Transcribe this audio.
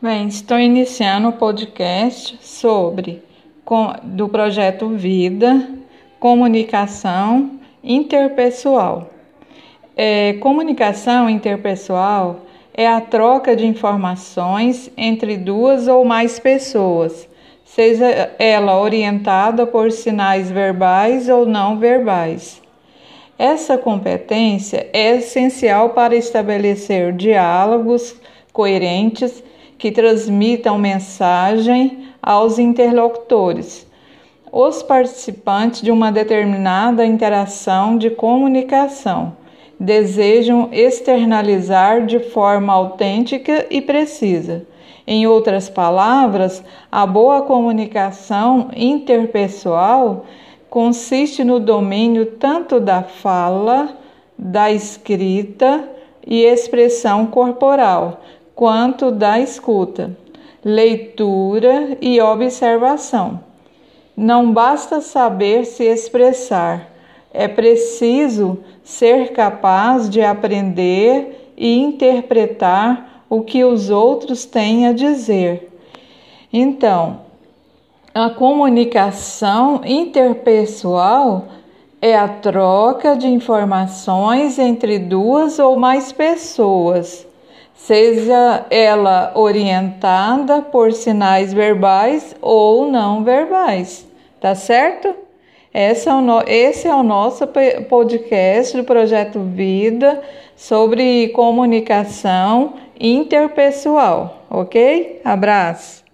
Bem, estou iniciando o podcast sobre do projeto Vida, comunicação interpessoal. É, comunicação interpessoal é a troca de informações entre duas ou mais pessoas, seja ela orientada por sinais verbais ou não verbais. Essa competência é essencial para estabelecer diálogos coerentes que transmitam mensagem aos interlocutores. Os participantes de uma determinada interação de comunicação desejam externalizar de forma autêntica e precisa. Em outras palavras, a boa comunicação interpessoal consiste no domínio tanto da fala, da escrita e expressão corporal, quanto da escuta, leitura e observação. Não basta saber se expressar, é preciso ser capaz de aprender e interpretar o que os outros têm a dizer. Então, a comunicação interpessoal é a troca de informações entre duas ou mais pessoas seja ela orientada por sinais verbais ou não verbais, tá certo? Esse é, o no, esse é o nosso podcast do Projeto Vida sobre comunicação interpessoal, ok? Abraço!